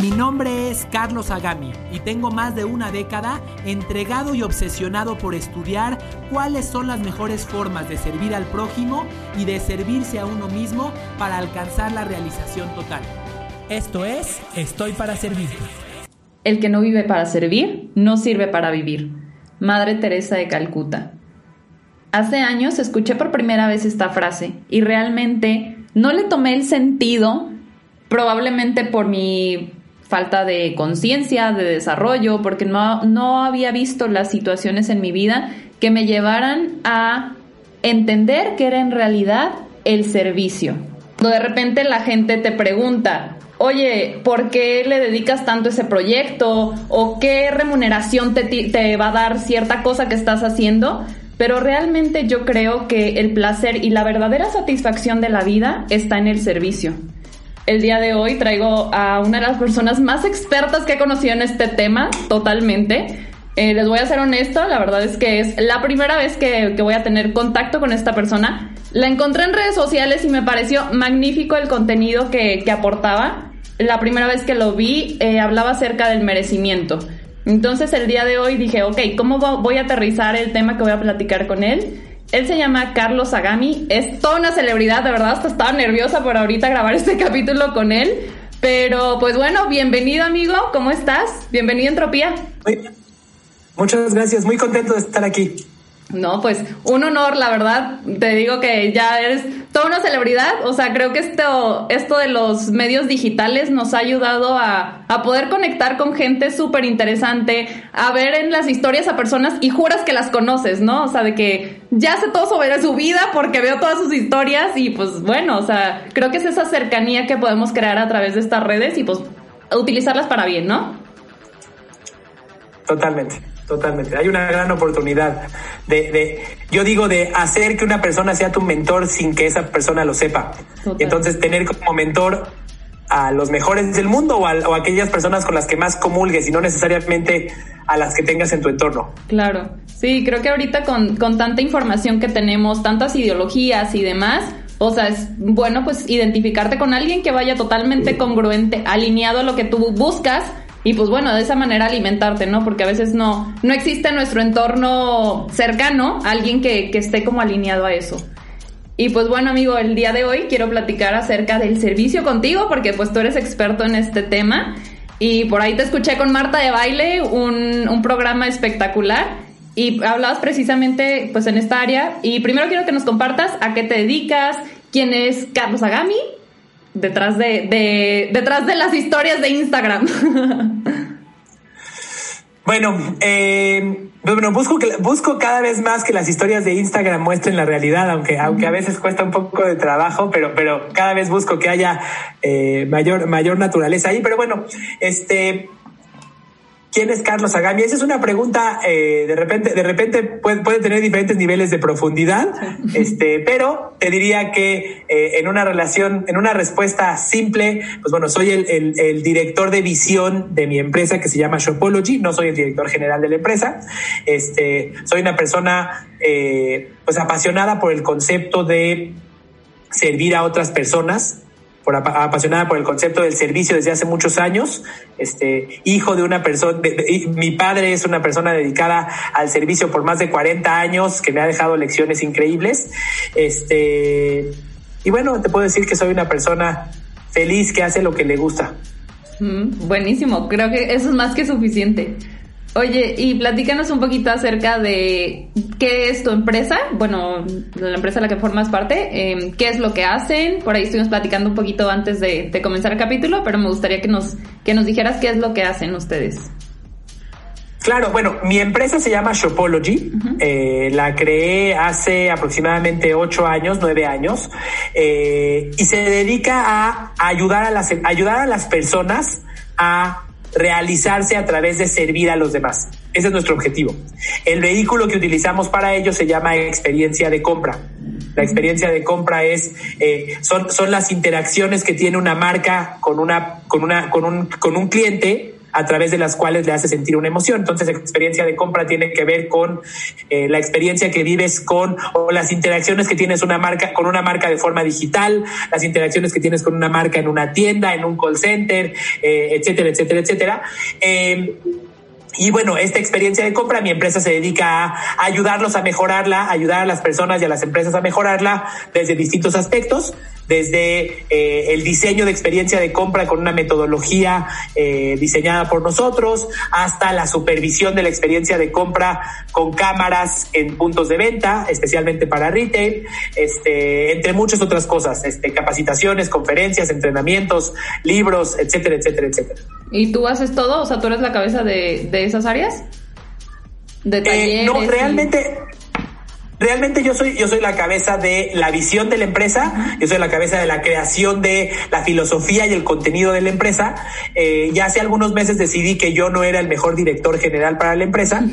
Mi nombre es Carlos Agami y tengo más de una década entregado y obsesionado por estudiar cuáles son las mejores formas de servir al prójimo y de servirse a uno mismo para alcanzar la realización total. Esto es, estoy para servirte. El que no vive para servir, no sirve para vivir. Madre Teresa de Calcuta. Hace años escuché por primera vez esta frase y realmente no le tomé el sentido, probablemente por mi falta de conciencia, de desarrollo, porque no, no había visto las situaciones en mi vida que me llevaran a entender que era en realidad el servicio. De repente la gente te pregunta, oye, ¿por qué le dedicas tanto a ese proyecto? ¿O qué remuneración te, te va a dar cierta cosa que estás haciendo? Pero realmente yo creo que el placer y la verdadera satisfacción de la vida está en el servicio. El día de hoy traigo a una de las personas más expertas que he conocido en este tema, totalmente. Eh, les voy a ser honesto, la verdad es que es la primera vez que, voy a tener contacto con esta persona. La encontré en redes sociales y me pareció magnífico el contenido que, aportaba. La primera vez que lo vi eh, hablaba acerca del merecimiento. Entonces el día de hoy dije, ok, ¿cómo voy a aterrizar el tema que voy a platicar con él? Él se llama Carlos Agami, es toda una celebridad, de verdad, hasta estaba nerviosa por ahorita grabar este capítulo con él. Pero pues bueno, bienvenido amigo, ¿cómo estás? Bienvenido Entropía. Muchas gracias, muy contento de estar aquí. No, pues un honor, la verdad. Te digo que ya eres toda una celebridad. O sea, creo que esto, esto de los medios digitales nos ha ayudado a, a poder conectar con gente súper interesante, a ver en las historias a personas y juras que las conoces, ¿no? O sea, de que ya sé todo sobre su vida porque veo todas sus historias y pues bueno, o sea, creo que es esa cercanía que podemos crear a través de estas redes y pues utilizarlas para bien, ¿no? Totalmente. Totalmente. Hay una gran oportunidad de, de, yo digo, de hacer que una persona sea tu mentor sin que esa persona lo sepa. Y entonces tener como mentor a los mejores del mundo o a, o aquellas personas con las que más comulgues y no necesariamente a las que tengas en tu entorno. Claro, sí, creo que ahorita con, con tanta información que tenemos, tantas ideologías y demás, o sea, es bueno pues identificarte con alguien que vaya totalmente congruente, alineado a lo que tú buscas y pues bueno, de esa manera alimentarte, ¿no? Porque a veces no, no existe en nuestro entorno cercano alguien que, que esté como alineado a eso. Y pues bueno, amigo, el día de hoy quiero platicar acerca del servicio contigo, porque pues tú eres experto en este tema. Y por ahí te escuché con Marta de Baile, un, un programa espectacular. Y hablabas precisamente pues en esta área. Y primero quiero que nos compartas a qué te dedicas, quién es Carlos Agami detrás de, detrás de las historias de Instagram. Bueno, eh, bueno, busco, que, busco cada vez más que las historias de Instagram muestren la realidad, aunque, aunque a veces cuesta un poco de trabajo, pero, pero cada vez busco que haya eh, mayor, mayor naturaleza ahí. Pero bueno, este, ¿Quién es Carlos Agami? Esa es una pregunta, eh, de repente, de repente puede, puede, tener diferentes niveles de profundidad, este, pero te diría que eh, en una relación, en una respuesta simple, pues bueno, soy el, el, el, director de visión de mi empresa que se llama Shopology, no soy el director general de la empresa, este, soy una persona eh, pues apasionada por el concepto de servir a otras personas, por, apasionada por el concepto del servicio desde hace muchos años, este, hijo de una persona, mi padre es una persona dedicada al servicio por más de 40 años, que me ha dejado lecciones increíbles, este, y bueno, te puedo decir que soy una persona feliz que hace lo que le gusta. Mm, buenísimo, creo que eso es más que suficiente. Oye, y platícanos un poquito acerca de qué es tu empresa, bueno, la empresa a la que formas parte, em, qué es lo que hacen. Por ahí estuvimos platicando un poquito antes de, comenzar el capítulo, pero me gustaría que nos, que nos dijeras qué es lo que hacen ustedes. Claro, bueno, mi empresa se llama Shopology. Eh, la creé hace aproximadamente ocho años, nueve años, eh, y se dedica a ayudar a las, ayudar a las personas a realizarse a través de servir a los demás. Ese es nuestro objetivo. El vehículo que utilizamos para ello se llama experiencia de compra. La experiencia de compra es, eh, son, son las interacciones que tiene una marca con una, con una, con un, con un cliente a través de las cuales le hace sentir una emoción. Entonces, experiencia de compra tiene que ver con eh, la experiencia que vives con o las interacciones que tienes una marca con una marca de forma digital, las interacciones que tienes con una marca en una tienda, en un call center, eh, etcétera, etcétera, etcétera. Eh, y bueno, esta experiencia de compra, mi empresa se dedica a ayudarlos a mejorarla, ayudar a las personas y a las empresas a mejorarla desde distintos aspectos desde eh, el diseño de experiencia de compra con una metodología eh, diseñada por nosotros, hasta la supervisión de la experiencia de compra con cámaras en puntos de venta, especialmente para retail, este, entre muchas otras cosas, este, capacitaciones, conferencias, entrenamientos, libros, etcétera, etcétera, etcétera. ¿Y tú haces todo? O sea, ¿tú eres la cabeza de, de esas áreas? De eh, no, realmente realmente yo soy, yo soy la cabeza de la visión de la empresa, yo soy la cabeza de la creación de la filosofía y el contenido de la empresa. Eh, ya hace algunos meses decidí que yo no era el mejor director general para la empresa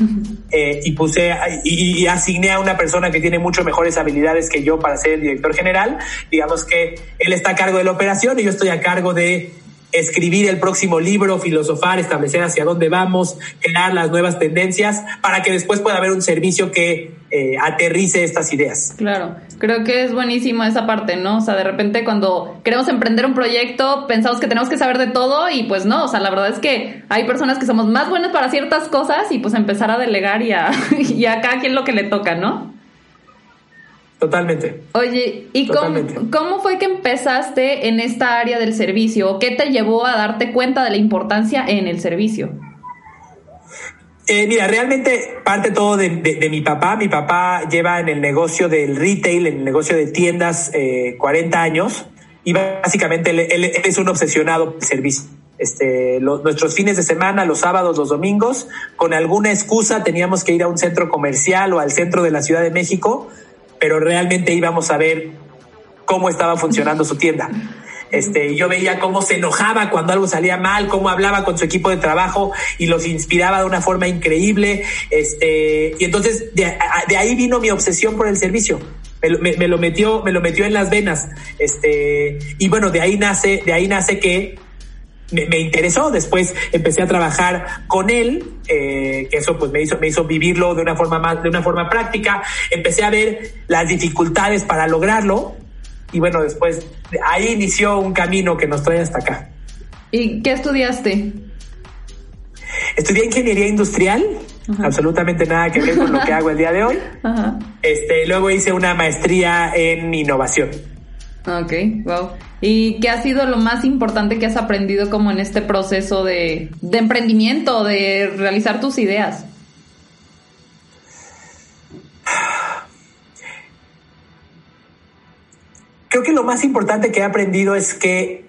eh, y puse y, y, asigné a una persona que tiene mucho mejores habilidades que yo para ser el director general. Digamos que él está a cargo de la operación y yo estoy a cargo de escribir el próximo libro, filosofar, establecer hacia dónde vamos, crear las nuevas tendencias, para que después pueda haber un servicio que eh, aterrice estas ideas. Claro, creo que es buenísimo esa parte, ¿no? O sea, de repente cuando queremos emprender un proyecto, pensamos que tenemos que saber de todo y pues no, o sea, la verdad es que hay personas que somos más buenas para ciertas cosas y pues empezar a delegar y a, y a cada quien lo que le toca, ¿no? Totalmente. Oye, ¿y Cómo, fue que empezaste en esta área del servicio? ¿Qué te llevó a darte cuenta de la importancia en el servicio? Eh, mira, realmente parte todo de, mi papá. Mi papá lleva en el negocio del retail, en el negocio de tiendas, 40 eh, años y básicamente él, es un obsesionado por servicio. Este, nuestros fines de semana, los sábados, los domingos, con alguna excusa teníamos que ir a un centro comercial o al centro de la Ciudad de México pero realmente íbamos a ver cómo estaba funcionando su tienda. Este, yo veía cómo se enojaba cuando algo salía mal, cómo hablaba con su equipo de trabajo y los inspiraba de una forma increíble. Este, y entonces de, ahí vino mi obsesión por el servicio. Me, lo metió, me lo metió en las venas. Este, y bueno, de ahí nace, de ahí nace que me, interesó. Después empecé a trabajar con él, eh, que eso pues me hizo, me hizo vivirlo de una forma más, de una forma práctica. Empecé a ver las dificultades para lograrlo. Y bueno, después ahí inició un camino que nos trae hasta acá. ¿Y qué estudiaste? Estudié ingeniería industrial, absolutamente nada que ver con lo que hago el día de hoy. Este, luego hice una maestría en innovación. Ok, wow. ¿Y qué ha sido lo más importante que has aprendido como en este proceso de, de emprendimiento, de realizar tus ideas? Creo que lo más importante que he aprendido es que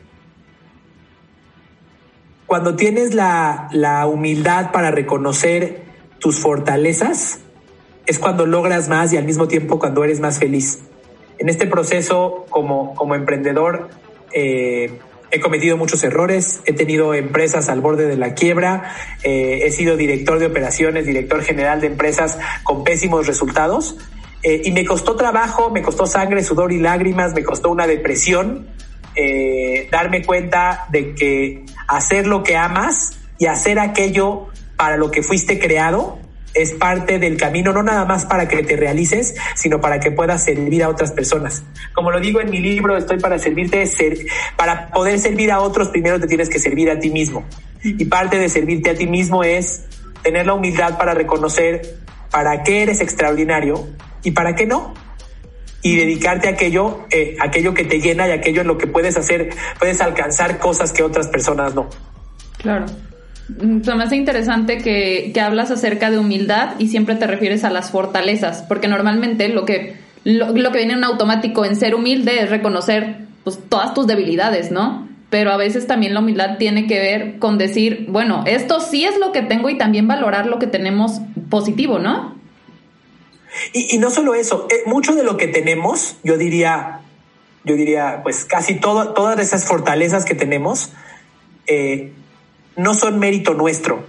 cuando tienes la, la humildad para reconocer tus fortalezas, es cuando logras más y al mismo tiempo cuando eres más feliz. En este proceso, como, como emprendedor, eh, he cometido muchos errores, he tenido empresas al borde de la quiebra, eh, he sido director de operaciones, director general de empresas con pésimos resultados. Eh, y me costó trabajo, me costó sangre, sudor y lágrimas, me costó una depresión, darme cuenta de que hacer lo que amas y hacer aquello para lo que fuiste creado es parte del camino, no nada más para que te realices, sino para que puedas servir a otras personas. Como lo digo en mi libro, estoy para servirte, ser, para poder servir a otros, primero te tienes que servir a ti mismo. Y parte de servirte a ti mismo es tener la humildad para reconocer para qué eres extraordinario y para qué no. Y dedicarte a aquello, eh, aquello que te llena y aquello en lo que puedes hacer, puedes alcanzar cosas que otras personas no. Claro. Se me hace interesante que, que, hablas acerca de humildad y siempre te refieres a las fortalezas, porque normalmente lo que, lo, que viene en automático en ser humilde es reconocer pues, todas tus debilidades, ¿no? Pero a veces también la humildad tiene que ver con decir, bueno, esto sí es lo que tengo y también valorar lo que tenemos positivo, ¿no? Y, y no solo eso, eh, mucho de lo que tenemos, yo diría, yo diría, pues casi todo, todas esas fortalezas que tenemos, eh, no son mérito nuestro.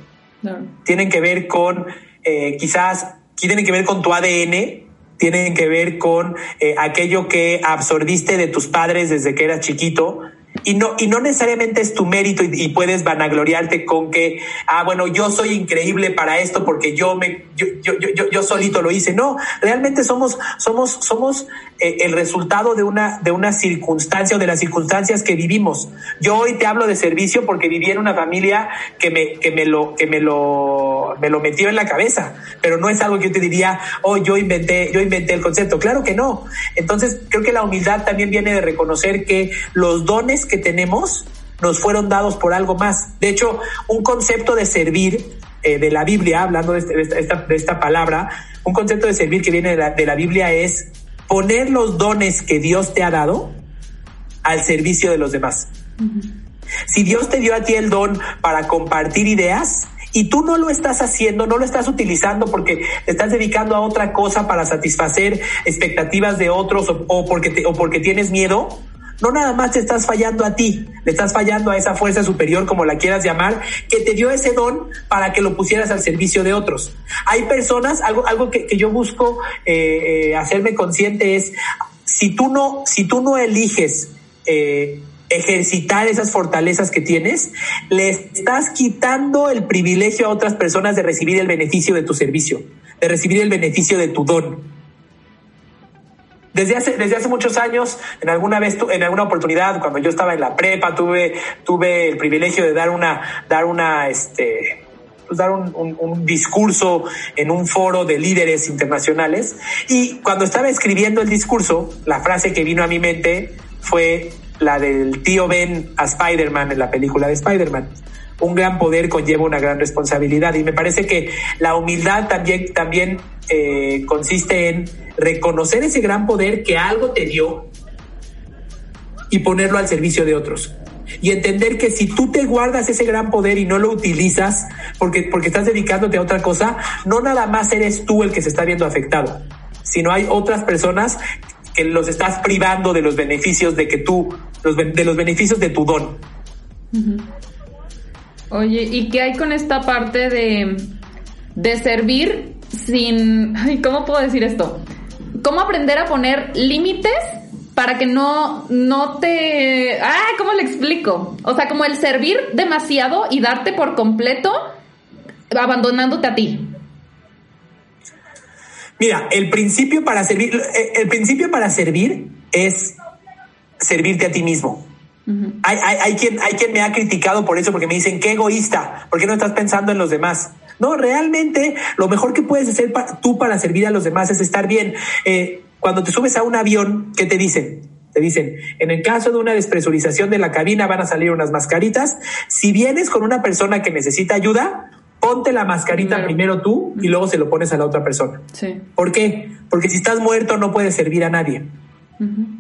Tienen que ver con, eh, quizás, tienen que ver con tu ADN tienen que ver con eh, aquello que absorbiste de tus padres desde que eras chiquito y no, y no necesariamente es tu mérito y, puedes vanagloriarte con que, ah, bueno, yo soy increíble para esto porque yo me, yo, yo, yo, yo solito lo hice. No, realmente somos, somos, somos el resultado de una, de una circunstancia o de las circunstancias que vivimos. Yo hoy te hablo de servicio porque viví en una familia que me, que me lo, que me lo, me lo metió en la cabeza, pero no es algo que yo te diría, oh, yo inventé, yo inventé el concepto. Claro que no. Entonces, creo que la humildad también viene de reconocer que los dones que tenemos nos fueron dados por algo más. De hecho, un concepto de servir eh, de la Biblia, hablando de, este, esta, de, esta, palabra, un concepto de servir que viene de la, de la Biblia es poner los dones que Dios te ha dado al servicio de los demás. Si Dios te dio a ti el don para compartir ideas, y tú no lo estás haciendo, no lo estás utilizando porque te estás dedicando a otra cosa para satisfacer expectativas de otros o, porque, o porque tienes miedo, no nada más te estás fallando a ti, le estás fallando a esa fuerza superior, como la quieras llamar, que te dio ese don para que lo pusieras al servicio de otros. Hay personas, algo, algo que, yo busco eh, eh, hacerme consciente es, si tú no, si tú no eliges eh, ejercitar esas fortalezas que tienes, le estás quitando el privilegio a otras personas de recibir el beneficio de tu servicio, de recibir el beneficio de tu don. Desde hace, desde hace muchos años, en alguna vez, en alguna oportunidad, cuando yo estaba en la prepa, tuve, tuve el privilegio de dar una, dar una, este, pues dar un, un, discurso en un foro de líderes internacionales. Y cuando estaba escribiendo el discurso, la frase que vino a mi mente fue la del tío Ben a Spider-Man en la película de Spider-Man un gran poder conlleva una gran responsabilidad. Y me parece que la humildad también, también eh, consiste en reconocer ese gran poder que algo te dio y ponerlo al servicio de otros. Y entender que si tú te guardas ese gran poder y no lo utilizas porque, porque estás dedicándote a otra cosa, no nada más eres tú el que se está viendo afectado, sino hay otras personas que los estás privando de los beneficios de que tú, de los beneficios de tu don. Oye, ¿y qué hay con esta parte de, de servir sin... ¿Cómo puedo decir esto? ¿Cómo aprender a poner límites para que no, no te... ¿cómo le explico? O sea, como el servir demasiado y darte por completo abandonándote a ti. Mira, el principio para servir, eh, el principio para servir es servirte a ti mismo hay, hay, hay, quien, hay quien me ha criticado por eso, porque me dicen, qué egoísta, ¿por qué no estás pensando en los demás? No, realmente lo mejor que puedes hacer tú para servir a los demás es estar bien. Eh, cuando te subes a un avión, ¿qué te dicen? Te dicen, en el caso de una despresurización de la cabina van a salir unas mascaritas. Si vienes con una persona que necesita ayuda, ponte la mascarita primero tú y luego se lo pones a la otra persona. Sí. ¿Por qué? Porque si estás muerto no puedes servir a nadie.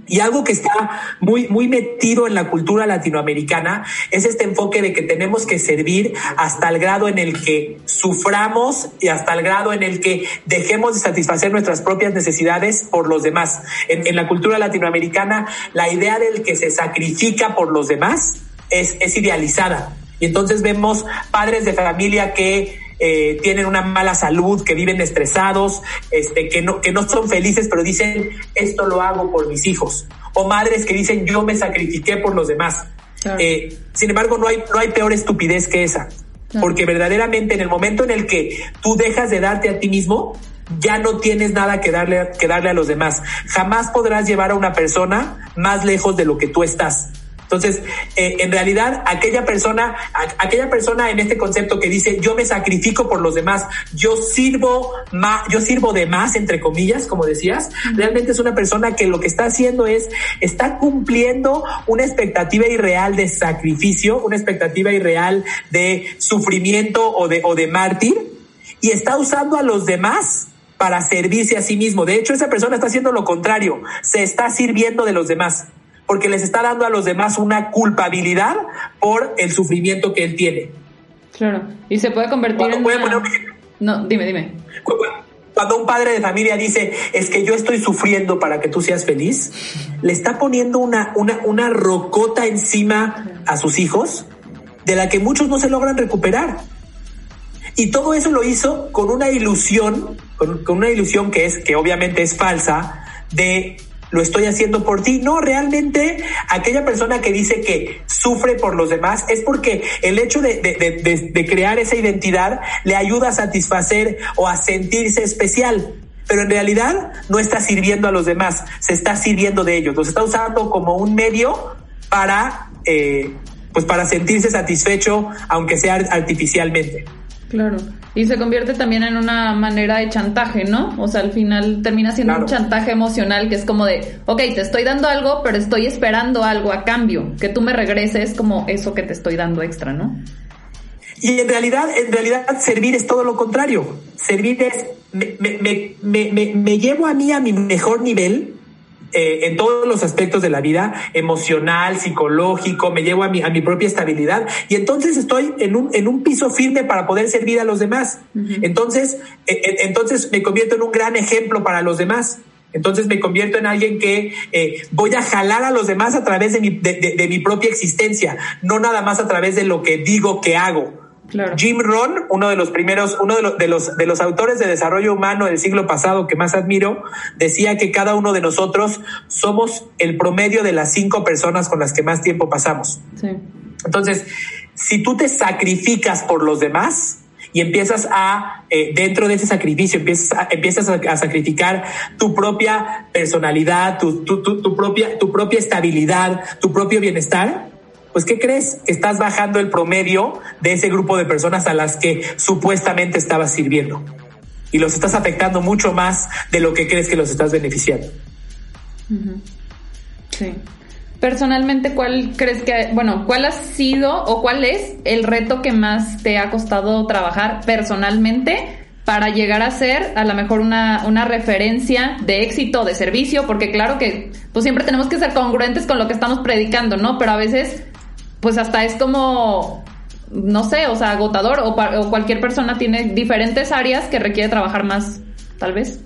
Y algo que está muy, muy metido en la cultura latinoamericana es este enfoque de que tenemos que servir hasta el grado en el que suframos y hasta el grado en el que dejemos de satisfacer nuestras propias necesidades por los demás. En, la cultura latinoamericana, la idea del que se sacrifica por los demás es, es idealizada. Y entonces vemos padres de familia que eh, tienen una mala salud, que viven estresados, este, que, no, que no son felices, pero dicen, esto lo hago por mis hijos. O madres que dicen, yo me sacrifiqué por los demás. Eh, sin embargo, no hay, no hay peor estupidez que esa. Porque verdaderamente en el momento en el que tú dejas de darte a ti mismo, ya no tienes nada que darle, que darle a los demás. Jamás podrás llevar a una persona más lejos de lo que tú estás. Entonces, eh, en realidad, aquella persona, aquella persona en este concepto que dice yo me sacrifico por los demás, yo sirvo más, yo sirvo de más, entre comillas, como decías, realmente es una persona que lo que está haciendo es, está cumpliendo una expectativa irreal de sacrificio, una expectativa irreal de sufrimiento o de, o de mártir, y está usando a los demás para servirse a sí mismo. De hecho, esa persona está haciendo lo contrario, se está sirviendo de los demás porque les está dando a los demás una culpabilidad por el sufrimiento que él tiene. Claro, y se puede convertir en... No, dime, dime. Cuando un padre de familia dice, es que yo estoy sufriendo para que tú seas feliz, le está poniendo una, una, una rocota encima a sus hijos de la que muchos no se logran recuperar. Y todo eso lo hizo con una ilusión, con, con una ilusión que es, que obviamente es falsa, de lo estoy haciendo por ti. No, realmente aquella persona que dice que sufre por los demás es porque el hecho de, de, de, crear esa identidad le ayuda a satisfacer o a sentirse especial. Pero en realidad no está sirviendo a los demás, se está sirviendo de ellos, los está usando como un medio para, eh, pues para sentirse satisfecho, aunque sea artificialmente. Claro. Y se convierte también en una manera de chantaje, ¿no? O sea, al final termina siendo un chantaje emocional que es como de, ok, te estoy dando algo, pero estoy esperando algo a cambio. Que tú me regreses como eso que te estoy dando extra, ¿no? Y en realidad, en realidad, servir es todo lo contrario. Servir es, me, me, me, me llevo a mí a mi mejor nivel eh, en todos los aspectos de la vida, emocional, psicológico, me llevo a mi, a mi propia estabilidad y entonces estoy en un, en un piso firme para poder servir a los demás. Entonces, e, e, entonces me convierto en un gran ejemplo para los demás. Entonces me convierto en alguien que eh, voy a jalar a los demás a través de mi, de mi propia existencia, no nada más a través de lo que digo que hago. Jim Rohn, uno de los primeros, uno de los, de los, de los autores de desarrollo humano del siglo pasado que más admiro, decía que cada uno de nosotros somos el promedio de las cinco personas con las que más tiempo pasamos. Entonces, si tú te sacrificas por los demás, y empiezas a, eh, dentro de ese sacrificio, empiezas a, empiezas a, sacrificar tu propia personalidad, tu, tu, tu, propia, tu propia estabilidad, tu propio bienestar, pues ¿qué crees? Estás bajando el promedio de ese grupo de personas a las que supuestamente estabas sirviendo. Y los estás afectando mucho más de lo que crees que los estás beneficiando. Sí. Personalmente, ¿cuál crees que, bueno, cuál ha sido o cuál es el reto que más te ha costado trabajar personalmente para llegar a ser a lo mejor una, una referencia de éxito, de servicio? Porque claro que pues siempre tenemos que ser congruentes con lo que estamos predicando, ¿no? Pero a veces pues hasta es como, no sé, o sea, agotador o, cualquier persona tiene diferentes áreas que requiere trabajar más, tal vez.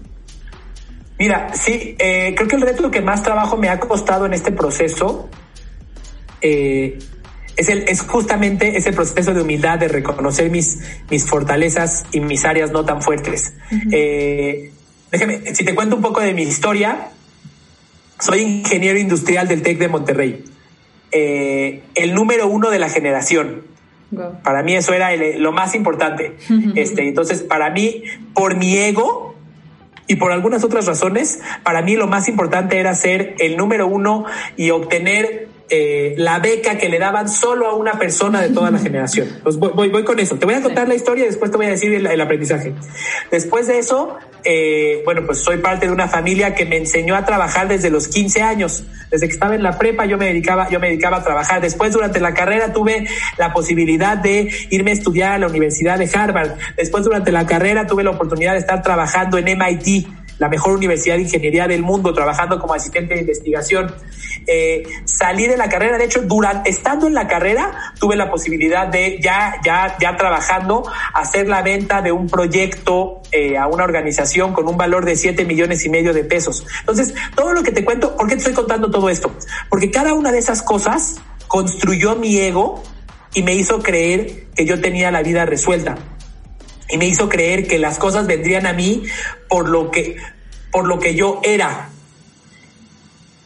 Mira, sí, eh, creo que el reto que más trabajo me ha costado en este proceso eh, es, el, es justamente ese proceso de humildad, de reconocer mis, mis fortalezas y mis áreas no tan fuertes. Eh, déjame, si te cuento un poco de mi historia, soy ingeniero industrial del TEC de Monterrey. Eh, el número uno de la generación. Para mí eso era lo más importante. este, entonces, para mí, por mi ego y por algunas otras razones, para mí lo más importante era ser el número uno y obtener eh, la beca que le daban solo a una persona de toda la generación. Pues voy, voy, con eso. Te voy a contar la historia y después te voy a decir el, aprendizaje. Después de eso, eh, bueno, pues soy parte de una familia que me enseñó a trabajar desde los 15 años. Desde que estaba en la prepa yo me dedicaba, yo me dedicaba a trabajar. Después, durante la carrera, tuve la posibilidad de irme a estudiar a la Universidad de Harvard. Después, durante la carrera, tuve la oportunidad de estar trabajando en MIT la mejor universidad de ingeniería del mundo, trabajando como asistente de investigación. Eh, salí de la carrera, de hecho, durante, estando en la carrera, tuve la posibilidad de ya, ya, ya trabajando, hacer la venta de un proyecto eh, a una organización con un valor de 7 millones y medio de pesos. Entonces, todo lo que te cuento, ¿por qué te estoy contando todo esto? Porque cada una de esas cosas construyó mi ego y me hizo creer que yo tenía la vida resuelta y me hizo creer que las cosas vendrían a mí por lo que, por lo que yo era.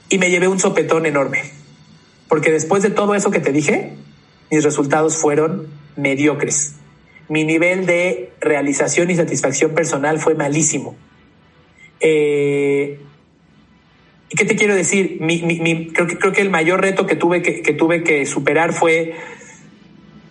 Y me llevé un sopetón enorme. Porque después de todo eso que te dije, mis resultados fueron mediocres. Mi nivel de realización y satisfacción personal fue malísimo. Eh, ¿Qué te quiero decir? creo, que, creo que el mayor reto que tuve que, que tuve que superar fue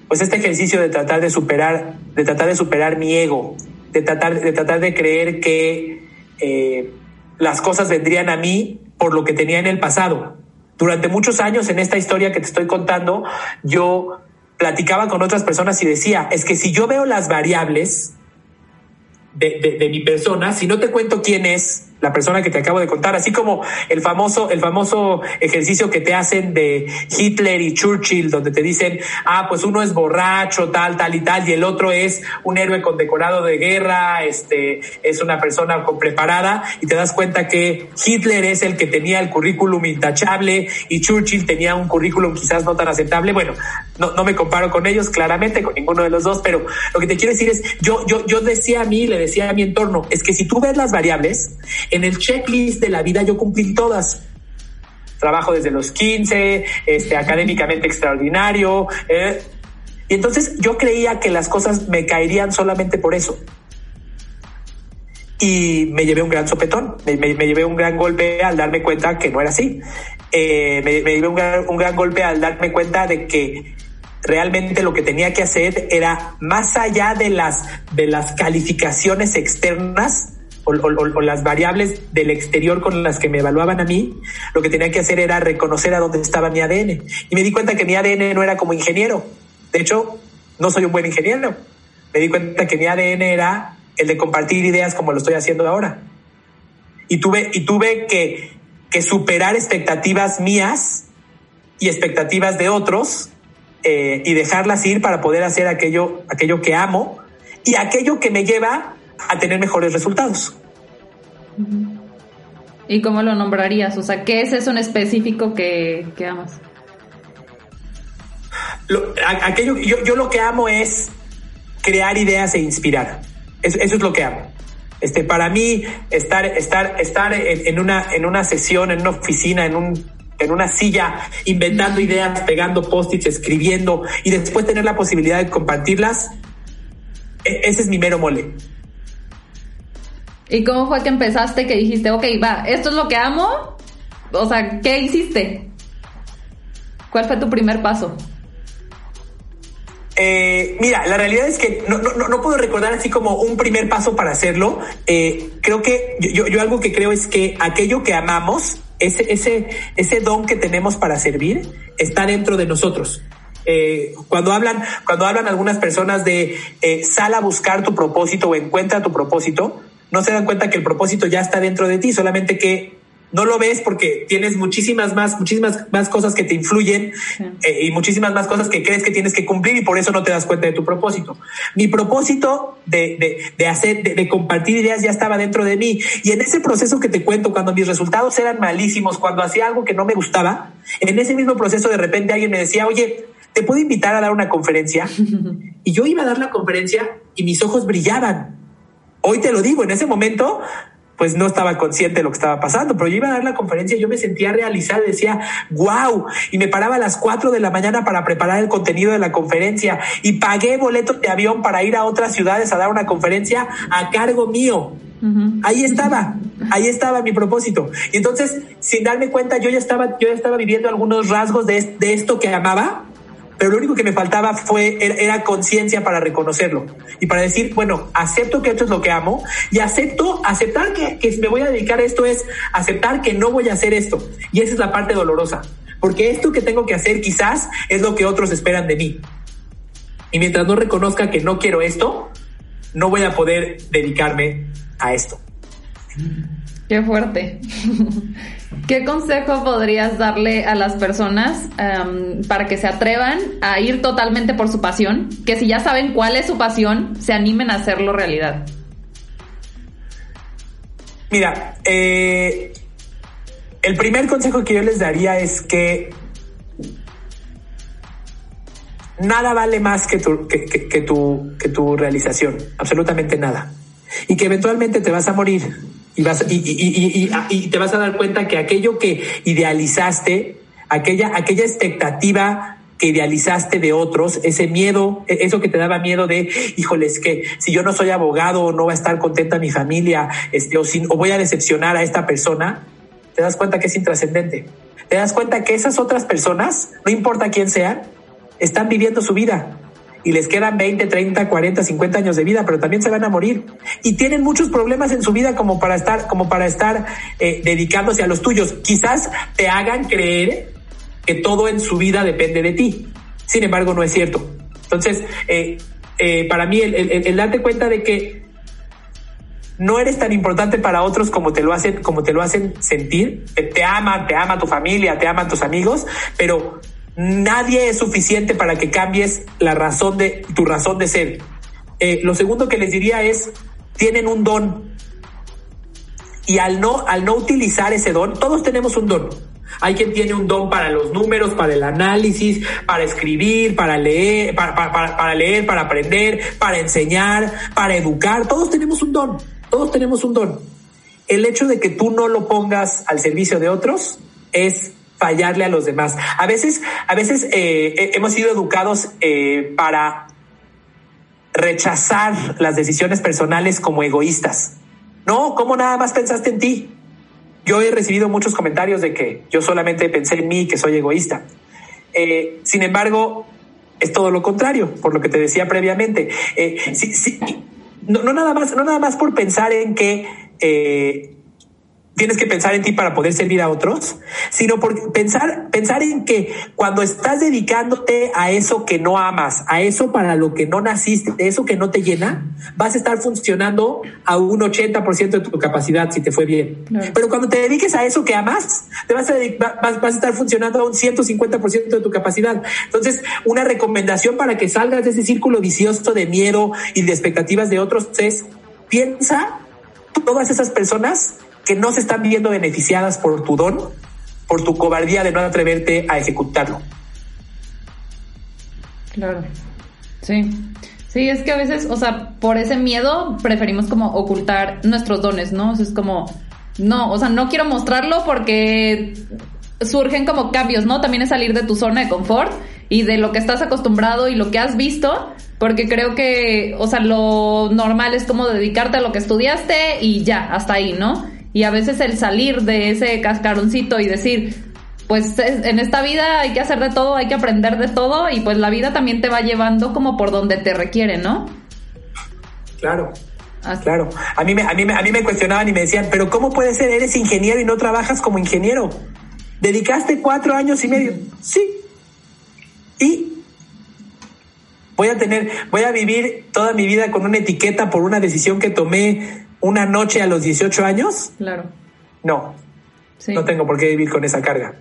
pues este ejercicio de tratar de superar, de tratar de superar mi ego, de tratar de, tratar de creer que eh, las cosas vendrían a mí por lo que tenía en el pasado. Durante muchos años en esta historia que te estoy contando, yo platicaba con otras personas y decía, es que si yo veo las variables de, de mi persona, si no te cuento quién es, la persona que te acabo de contar, así como el famoso, el famoso ejercicio que te hacen de Hitler y Churchill, donde te dicen, ah, pues uno es borracho, tal, tal y tal, y el otro es un héroe condecorado de guerra, este, es una persona preparada, y te das cuenta que Hitler es el que tenía el currículum intachable y Churchill tenía un currículum quizás no tan aceptable. Bueno, no, no me comparo con ellos, claramente, con ninguno de los dos, pero lo que te quiero decir es, yo, yo, yo decía a mí, le decía a mi entorno, es que si tú ves las variables, en el checklist de la vida yo cumplí todas. Trabajo desde los 15, este, académicamente extraordinario. Eh, y entonces yo creía que las cosas me caerían solamente por eso. Y me llevé un gran sopetón, me, llevé un gran golpe al darme cuenta que no era así. Eh, me, llevé un gran, un gran golpe al darme cuenta de que realmente lo que tenía que hacer era más allá de las, de las calificaciones externas o, las variables del exterior con las que me evaluaban a mí, lo que tenía que hacer era reconocer a dónde estaba mi ADN. Y me di cuenta que mi ADN no era como ingeniero. De hecho, no soy un buen ingeniero. Me di cuenta que mi ADN era el de compartir ideas como lo estoy haciendo ahora. Y tuve, y tuve que, que superar expectativas mías y expectativas de otros eh, y dejarlas ir para poder hacer aquello, aquello que amo y aquello que me lleva a tener mejores resultados. ¿Y cómo lo nombrarías? O sea, ¿qué es eso en específico que, amas? aquello, yo, yo, lo que amo es crear ideas e inspirar. Eso, es lo que amo. Este, para mí, estar, estar, estar en, una, en una sesión, en una oficina, en un en una silla inventando ideas, pegando post-its, escribiendo y después tener la posibilidad de compartirlas, e-, ese es mi mero mole. ¿Y cómo fue que empezaste que dijiste, ok, va, esto es lo que amo? O sea, ¿qué hiciste? ¿Cuál fue tu primer paso? Eh, mira, la realidad es que no, no, no, puedo recordar así como un primer paso para hacerlo. Eh, creo que yo, yo, algo que creo es que aquello que amamos ese, ese, ese don que tenemos para servir está dentro de nosotros. Eh, cuando hablan, cuando hablan algunas personas de eh, sal a buscar tu propósito o encuentra tu propósito, no se dan cuenta que el propósito ya está dentro de ti, solamente que no lo ves porque tienes muchísimas más, muchísimas más cosas que te influyen eh, y muchísimas más cosas que crees que tienes que cumplir y por eso no te das cuenta de tu propósito. Mi propósito de, de, de hacer, de, de, compartir ideas ya estaba dentro de mí y en ese proceso que te cuento, cuando mis resultados eran malísimos, cuando hacía algo que no me gustaba, en ese mismo proceso de repente alguien me decía, oye, ¿te puedo invitar a dar una conferencia? y yo iba a dar la conferencia y mis ojos brillaban. Hoy te lo digo, en ese momento pues no estaba consciente de lo que estaba pasando, pero yo iba a dar la conferencia y yo me sentía realizada, decía, wow, y me paraba a las 4 de la mañana para preparar el contenido de la conferencia y pagué boletos de avión para ir a otras ciudades a dar una conferencia a cargo mío. Ahí estaba, ahí estaba mi propósito. Y entonces, sin darme cuenta, yo ya estaba, yo ya estaba viviendo algunos rasgos de, de esto que amaba pero lo único que me faltaba fue, era, conciencia para reconocerlo y para decir, bueno, acepto que esto es lo que amo y acepto, aceptar que, que me voy a dedicar a esto es aceptar que no voy a hacer esto. Y esa es la parte dolorosa, porque esto que tengo que hacer quizás es lo que otros esperan de mí. Y mientras no reconozca que no quiero esto, no voy a poder dedicarme a esto. Qué fuerte. ¿Qué consejo podrías darle a las personas em, para que se atrevan a ir totalmente por su pasión? Que si ya saben cuál es su pasión, se animen a hacerlo realidad. Mira, eh, el primer consejo que yo les daría es que nada vale más que tu, que tu realización, absolutamente nada. Y que eventualmente te vas a morir y, vas, y, y, y, te vas a dar cuenta que aquello que idealizaste, aquella, aquella expectativa que idealizaste de otros, ese miedo, e, eso que te daba miedo de, híjoles, que si yo no soy abogado, no va a estar contenta mi familia, este, o, o voy a decepcionar a esta persona, te das cuenta que es intrascendente. Te das cuenta que esas otras personas, no importa quién sean, están viviendo su vida y les quedan 20, 30, 40, 50 años de vida, pero también se van a morir y tienen muchos problemas en su vida como para estar, como para estar eh, dedicándose a los tuyos. Quizás te hagan creer que todo en su vida depende de ti. Sin embargo, no es cierto. Entonces, eh, eh, para mí, el, el, el darte cuenta de que no eres tan importante para otros como te lo hacen, como te lo hacen sentir. Te aman, te ama tu familia, te aman tus amigos, pero nadie es suficiente para que cambies la razón de tu razón de ser. Eh, lo segundo que les diría es, tienen un don. Y al no, al no utilizar ese don, todos tenemos un don. Hay quien tiene un don para los números, para el análisis, para escribir, para leer, para, leer, para aprender, para enseñar, para educar. Todos tenemos un don. Todos tenemos un don. El hecho de que tú no lo pongas al servicio de otros es fallarle a los demás. A veces, a veces eh, hemos sido educados eh, para rechazar las decisiones personales como egoístas. No, ¿cómo nada más pensaste en ti? Yo he recibido muchos comentarios de que yo solamente pensé en mí, que soy egoísta. Eh, sin embargo, es todo lo contrario, por lo que te decía previamente. Eh, no, nada más, no nada más por pensar en que eh, tienes que pensar en ti para poder servir a otros, sino por pensar, pensar en que cuando estás dedicándote a eso que no amas, a eso para lo que no naciste, eso que no te llena, vas a estar funcionando a un 80% de tu capacidad si te fue bien. Pero cuando te dediques a eso que amas, te vas a, vas, vas a estar funcionando a un 150% de tu capacidad. Entonces, una recomendación para que salgas de ese círculo vicioso de miedo y de expectativas de otros es piensa todas esas personas que no se están viendo beneficiadas por tu don, por tu cobardía de no atreverte a ejecutarlo. Claro. Sí. Sí, es que a veces, o sea, por ese miedo preferimos como ocultar nuestros dones, ¿no? es como, no, o sea, no quiero mostrarlo porque surgen como cambios, ¿no? También es salir de tu zona de confort y de lo que estás acostumbrado y lo que has visto, porque creo que, o sea, lo normal es como dedicarte a lo que estudiaste y ya, hasta ahí, ¿no? Y a veces el salir de ese cascaroncito y decir, pues en esta vida hay que hacer de todo, hay que aprender de todo y pues la vida también te va llevando como por donde te requiere, ¿no? Claro. Claro. A mí, me, a, mí, a mí me cuestionaban y me decían, pero ¿cómo puede ser? Eres ingeniero y no trabajas como ingeniero. ¿Dedicaste cuatro años y medio? Sí. ¿Y? Voy a tener, voy a vivir toda mi vida con una etiqueta por una decisión que tomé una noche a los 18 años? Claro. No. No tengo por qué vivir con esa carga.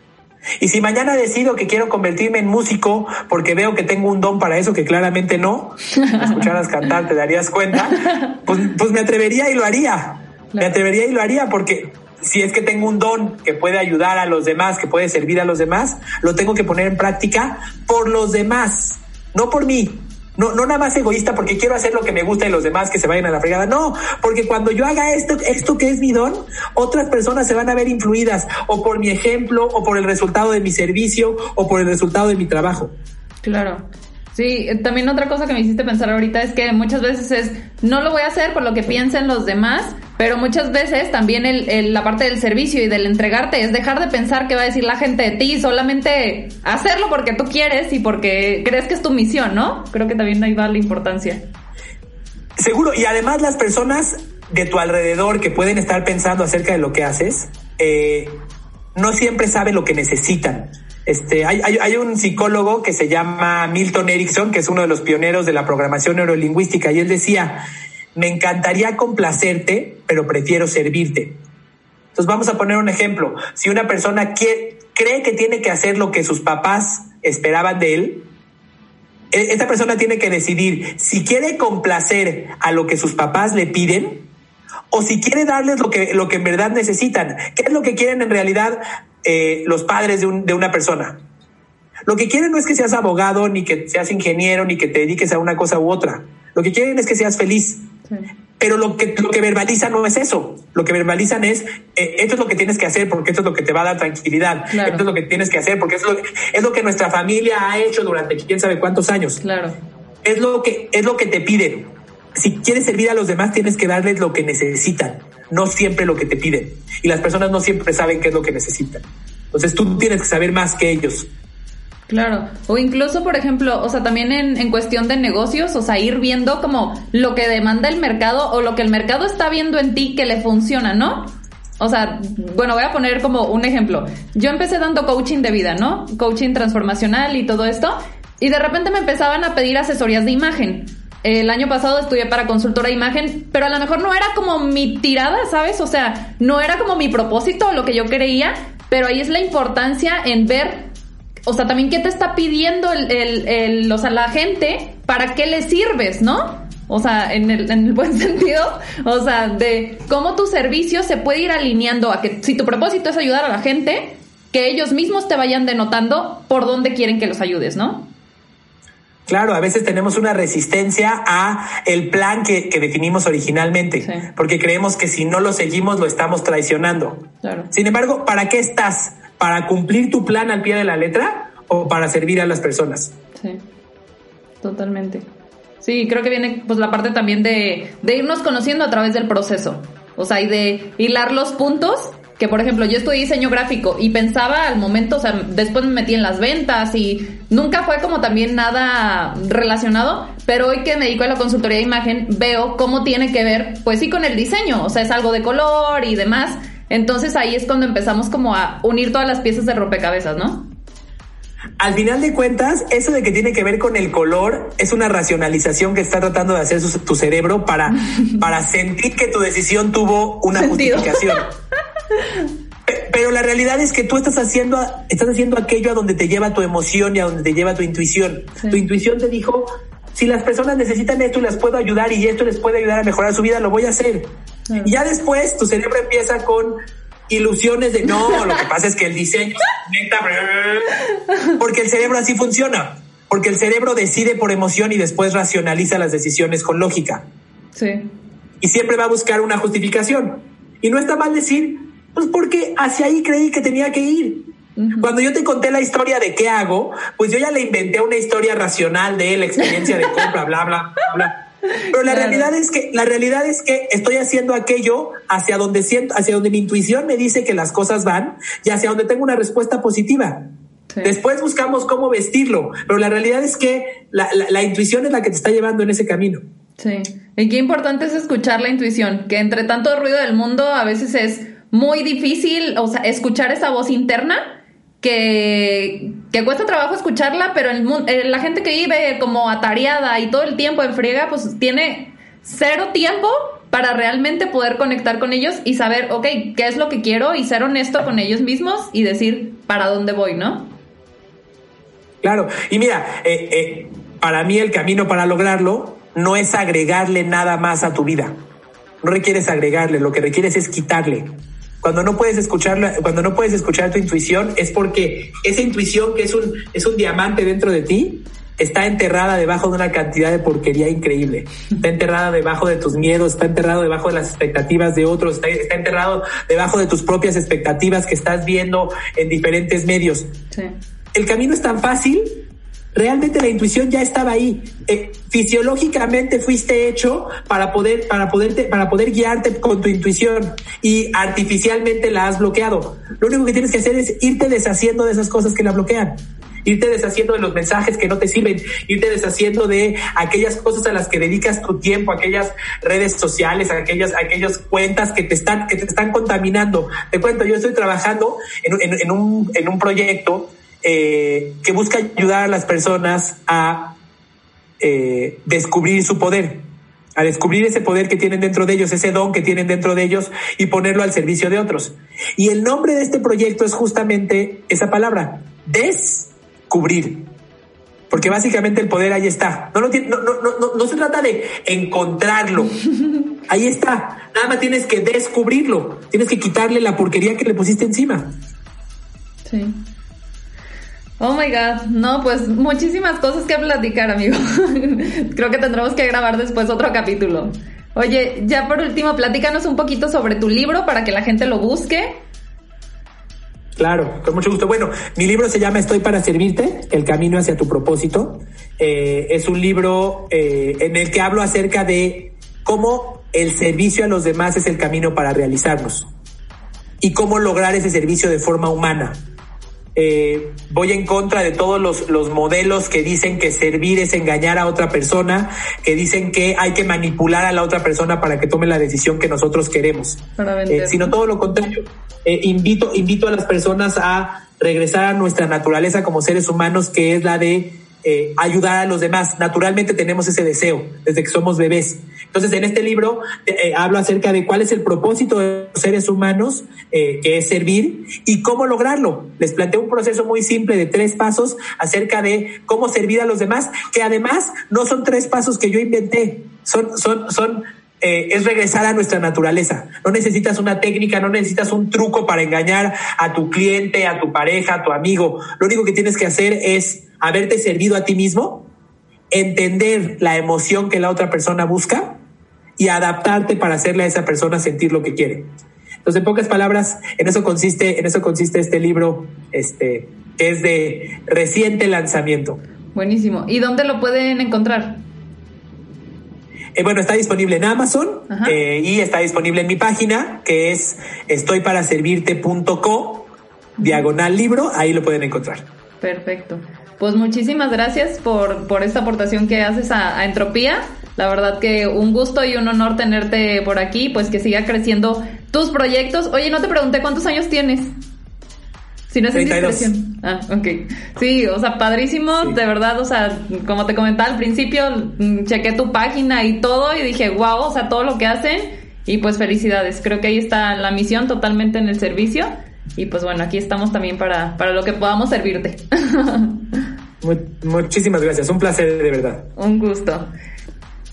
Y si mañana decido que quiero convertirme en músico porque veo que tengo un don para eso, que claramente no, escucharas cantar te darías cuenta, pues, pues me atrevería y lo haría. Me atrevería y lo haría porque si es que tengo un don que puede ayudar a los demás, que puede servir a los demás, lo tengo que poner en práctica por los demás, no por mí, no, no nada más egoísta porque quiero hacer lo que me gusta y los demás que se vayan a la fregada. No, porque cuando yo haga esto, esto que es mi don, otras personas se van a ver influidas o por mi ejemplo, o por el resultado de mi servicio, o por el resultado de mi trabajo. Claro. Sí, también otra cosa que me hiciste pensar ahorita es que muchas veces es, no lo voy a hacer por lo que piensen los demás, pero muchas veces también el, la parte del servicio y del entregarte es dejar de pensar qué va a decir la gente de ti, solamente hacerlo porque tú quieres y porque crees que es tu misión, ¿no? Creo que también ahí va la importancia. Seguro, y además las personas de tu alrededor que pueden estar pensando acerca de lo que haces, eh, no siempre saben lo que necesitan. Este, hay, hay, un psicólogo que se llama Milton Erickson, que es uno de los pioneros de la programación neurolingüística, y él decía, me encantaría complacerte, pero prefiero servirte. Entonces vamos a poner un ejemplo. Si una persona cree que tiene que hacer lo que sus papás esperaban de él, e, esta persona tiene que decidir si quiere complacer a lo que sus papás le piden o si quiere darles lo que, lo que en verdad necesitan. ¿Qué es lo que quieren en realidad eh, los padres de, de una persona? Lo que quieren no es que seas abogado, ni que seas ingeniero, ni que te dediques a una cosa u otra. Lo que quieren es que seas feliz. Pero lo que, lo que verbalizan no es eso. Lo que verbalizan es, eh, esto es lo que tienes que hacer porque esto es lo que te va a dar tranquilidad. Esto es lo que tienes que hacer porque es lo, es lo que nuestra familia ha hecho durante quién sabe cuántos años. Claro. Es lo que, es lo que te piden. Si quieres servir a los demás, tienes que darles lo que necesitan, no siempre lo que te piden. Y las personas no siempre saben qué es lo que necesitan. Entonces tú tienes que saber más que ellos. Claro, o incluso, por ejemplo, o sea, también en, en, cuestión de negocios, o sea, ir viendo como lo que demanda el mercado o lo que el mercado está viendo en ti que le funciona, ¿no? O sea, bueno, voy a poner como un ejemplo. Yo empecé dando coaching de vida, ¿no? Coaching transformacional y todo esto, y de repente me empezaban a pedir asesorías de imagen. el año pasado estudié para consultora de imagen, pero a lo mejor no era como mi tirada, ¿sabes? O sea, no era como mi propósito, lo que yo creía, pero ahí es la importancia en ver, o sea, también qué te está pidiendo el, el, el o sea, la gente, para qué le sirves, ¿no? O sea, en el, en el buen sentido, o sea, de cómo tu servicio se puede ir alineando a que si tu propósito es ayudar a la gente, que ellos mismos te vayan denotando por dónde quieren que los ayudes, ¿no? Claro, a veces tenemos una resistencia a el plan que, definimos originalmente, porque creemos que si no lo seguimos lo estamos traicionando. Sin embargo, ¿para qué estás? ¿Para cumplir tu plan al pie de la letra o para servir a las personas? Sí, totalmente. Sí, creo que viene pues la parte también de, de irnos conociendo a través del proceso. O sea, y de hilar los puntos que por ejemplo yo estudié diseño gráfico y pensaba al momento, o sea, después me metí en las ventas y nunca fue como también nada relacionado, pero hoy que me dedico a la consultoría de imagen veo cómo tiene que ver, pues sí, con el diseño, o sea, es algo de color y demás. Entonces ahí es cuando empezamos como a unir todas las piezas de rompecabezas, ¿no? Al final de cuentas, eso de que tiene que ver con el color es una racionalización que está tratando de hacer tu cerebro para, para sentir que tu decisión tuvo una justificación. Pero la realidad es que tú estás haciendo, estás haciendo aquello a donde te lleva tu emoción y a donde te lleva tu intuición. Tu intuición te dijo, si las personas necesitan esto y las puedo ayudar y esto les puede ayudar a mejorar su vida, lo voy a hacer. Y ya después tu cerebro empieza con ilusiones de no, lo que pasa es que el diseño porque el cerebro así funciona, porque el cerebro decide por emoción y después racionaliza las decisiones con lógica. Sí. Y siempre va a buscar una justificación. Y no está mal decir, pues porque hacia ahí creí que tenía que ir. Cuando yo te conté la historia de qué hago, pues yo ya le inventé una historia racional de la experiencia de compra, bla, bla, bla, Pero la realidad es que la realidad es que estoy haciendo aquello hacia donde siento, hacia donde mi intuición me dice que las cosas van y hacia donde tengo una respuesta positiva. Después buscamos cómo vestirlo, pero la realidad es que la, la intuición es la que te está llevando en ese camino. Sí, y qué importante es escuchar la intuición, que entre tanto ruido del mundo a veces es muy difícil, o sea, escuchar esa voz interna que, que cuesta trabajo escucharla, pero el, eh, la gente que vive como atareada y todo el tiempo en friega, pues tiene cero tiempo para realmente poder conectar con ellos y saber, ok, qué es lo que quiero y ser honesto con ellos mismos y decir para dónde voy, ¿no? Claro, y mira, eh, eh, para mí el camino para lograrlo no es agregarle nada más a tu vida. No requieres agregarle, lo que requieres es quitarle. Cuando no puedes escucharla, cuando no puedes escuchar tu intuición, es porque esa intuición que es un, es un diamante dentro de ti, está enterrada debajo de una cantidad de porquería increíble. Está enterrada debajo de tus miedos, está enterrado debajo de las expectativas de otros, está, está enterrado debajo de tus propias expectativas que estás viendo en diferentes medios. El camino es tan fácil Realmente la intuición ya estaba ahí. Eh, fisiológicamente fuiste hecho para poder, para poderte, para poder guiarte con tu intuición y artificialmente la has bloqueado. Lo único que tienes que hacer es irte deshaciendo de esas cosas que la bloquean irte deshaciendo de los mensajes que no te sirven, irte deshaciendo de aquellas cosas a las que dedicas tu tiempo, aquellas redes sociales, aquellas, aquellas cuentas que te están, que te están contaminando. Te cuento, yo estoy trabajando en, en, en un, en un proyecto eh, que busca ayudar a las personas a eh, descubrir su poder, a descubrir ese poder que tienen dentro de ellos, ese don que tienen dentro de ellos y ponerlo al servicio de otros. Y el nombre de este proyecto es justamente esa palabra, descubrir. Porque básicamente el poder ahí está. No, no, no, no se trata de encontrarlo. Ahí está. Nada más tienes que descubrirlo. Tienes que quitarle la porquería que le pusiste encima. Sí. Oh my god, no, pues muchísimas cosas que platicar, amigo. Creo que tendremos que grabar después otro capítulo. Oye, ya por último, platícanos un poquito sobre tu libro para que la gente lo busque. Claro, con mucho gusto. Bueno, mi libro se llama Estoy para servirte, el camino hacia tu propósito. Eh, es un libro eh, en el que hablo acerca de cómo el servicio a los demás es el camino para realizarnos y cómo lograr ese servicio de forma humana eh, voy en contra de todos los, los, modelos que dicen que servir es engañar a otra persona, que dicen que hay que manipular a la otra persona para que tome la decisión que nosotros queremos, eh, sino todo lo contrario. Eh, invito, invito a las personas a regresar a nuestra naturaleza como seres humanos, que es la de eh, ayudar a los demás. Naturalmente tenemos ese deseo desde que somos bebés. Entonces, en este libro eh, eh, hablo acerca de cuál es el propósito de los seres humanos, que es servir, y cómo lograrlo. Les planteo un proceso muy simple de tres pasos acerca de cómo servir a los demás, que además no son tres pasos que yo inventé, son, son, son es regresar a nuestra naturaleza. No necesitas una técnica, no necesitas un truco para engañar a tu cliente, a tu pareja, a tu amigo. Lo único que tienes que hacer es haberte servido a ti mismo, entender la emoción que la otra persona busca y adaptarte para hacerle a esa persona sentir lo que quiere. Entonces, en pocas palabras, en eso consiste, en eso consiste este libro, este, que es de reciente lanzamiento. Buenísimo. ¿Y dónde lo pueden encontrar? Eh, bueno, está disponible en Amazon eh, y está disponible en mi página, que es estoyparaservirte.co, diagonal libro, ahí lo pueden encontrar. Perfecto. Pues muchísimas gracias por, por esta aportación que haces a, Entropía. La verdad que un gusto y un honor tenerte por aquí, pues que siga creciendo tus proyectos. Oye, no te pregunté cuántos años tienes. Si no es indiscreción. Ah, ok. Sí, o sea, padrísimo, de verdad, o sea, como te comentaba al principio, mm, chequé tu página y todo y dije, wow, o sea, todo lo que hacen y pues felicidades. Creo que ahí está la misión totalmente en el servicio y pues bueno, aquí estamos también para, para lo que podamos servirte. muchísimas gracias, un placer de verdad. Un gusto.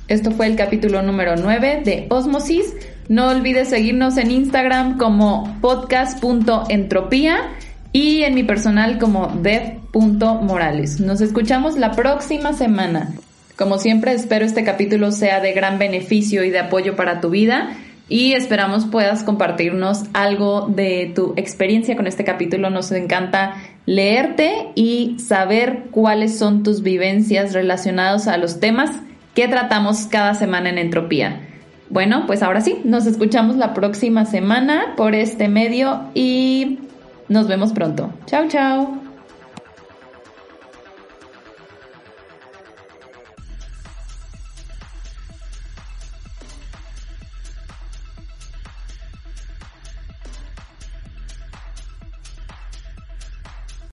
Esto fue el capítulo número 9 de Osmosis. No olvides seguirnos en Instagram como podcast.entropía y en mi personal como dev.morales. Nos escuchamos la próxima semana. Como siempre, espero este capítulo sea de gran beneficio y de apoyo para tu vida y esperamos puedas compartirnos algo de tu experiencia con este capítulo. Nos encanta leerte y saber cuáles son tus vivencias relacionadas a los temas que tratamos cada semana en Entropía. Bueno, pues ahora sí, nos escuchamos la próxima semana por este medio y nos vemos pronto. Chao, chao.